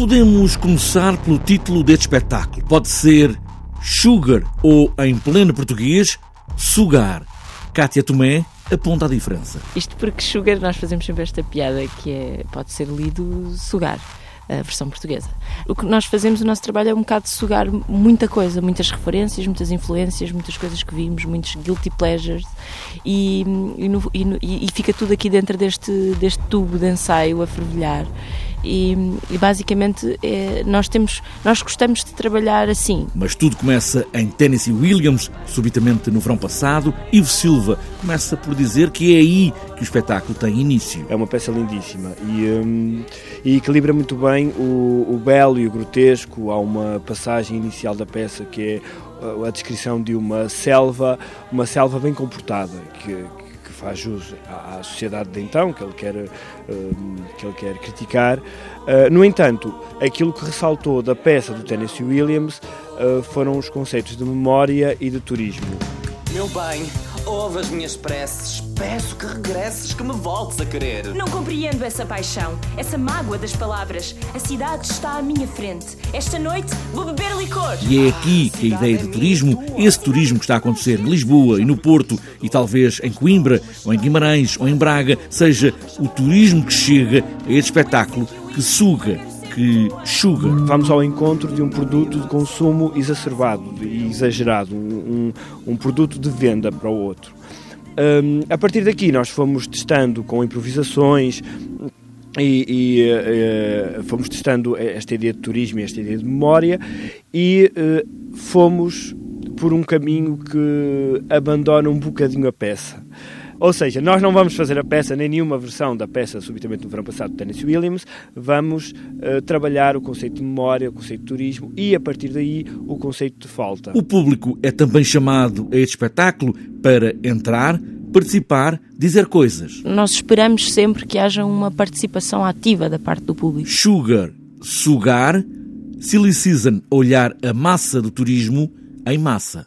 Podemos começar pelo título deste espetáculo. Pode ser Sugar ou, em pleno português, Sugar. Cátia Tomé aponta a diferença. Isto porque Sugar, nós fazemos sempre esta piada que é, pode ser lido sugar a versão portuguesa. O que nós fazemos, o nosso trabalho é um bocado de sugar muita coisa, muitas referências, muitas influências, muitas coisas que vimos, muitos guilty pleasures e, e, no, e, e fica tudo aqui dentro deste, deste tubo de ensaio a fervilhar. E, e, basicamente é, nós temos nós gostamos de trabalhar assim. Mas tudo começa em Tennessee Williams, subitamente no verão passado. Ivo Silva começa por dizer que é aí que o espetáculo tem início. É uma peça lindíssima e, um, e equilibra muito bem o, o belo e o grotesco. Há uma passagem inicial da peça que é uh, a descrição de uma selva, uma selva bem comportada, que, faz jus à, sociedade de então, que ele quer, hum, que ele quer criticar. Uh, no entanto, aquilo que ressaltou da peça do Tennessee Williams uh, foram os conceitos de memória e de turismo. Meu bem, ouve as minhas preces. Peço que regresses, que me voltes a querer. Não compreendo essa paixão, essa mágoa das palavras. A cidade está à minha frente. Esta noite vou beber licor. E é aqui que a ideia de turismo, esse turismo que está a acontecer em Lisboa e no Porto e talvez em Coimbra, ou em Guimarães, ou em Braga, seja o turismo que chega a este espetáculo que suga que suga. Vamos ao encontro de um produto de consumo exacerbado e exagerado, um, um, um produto de venda para o outro. Um, a partir daqui nós fomos testando com improvisações e, e uh, fomos testando esta ideia de turismo e esta ideia de memória e uh, fomos por um caminho que abandona um bocadinho a peça. Ou seja, nós não vamos fazer a peça, nem nenhuma versão da peça subitamente no verão passado de Tennessee Williams, vamos uh, trabalhar o conceito de memória, o conceito de turismo e, a partir daí, o conceito de falta. O público é também chamado a este espetáculo para entrar, participar, dizer coisas. Nós esperamos sempre que haja uma participação ativa da parte do público. Sugar, sugar, Silly Season, olhar a massa do turismo em massa.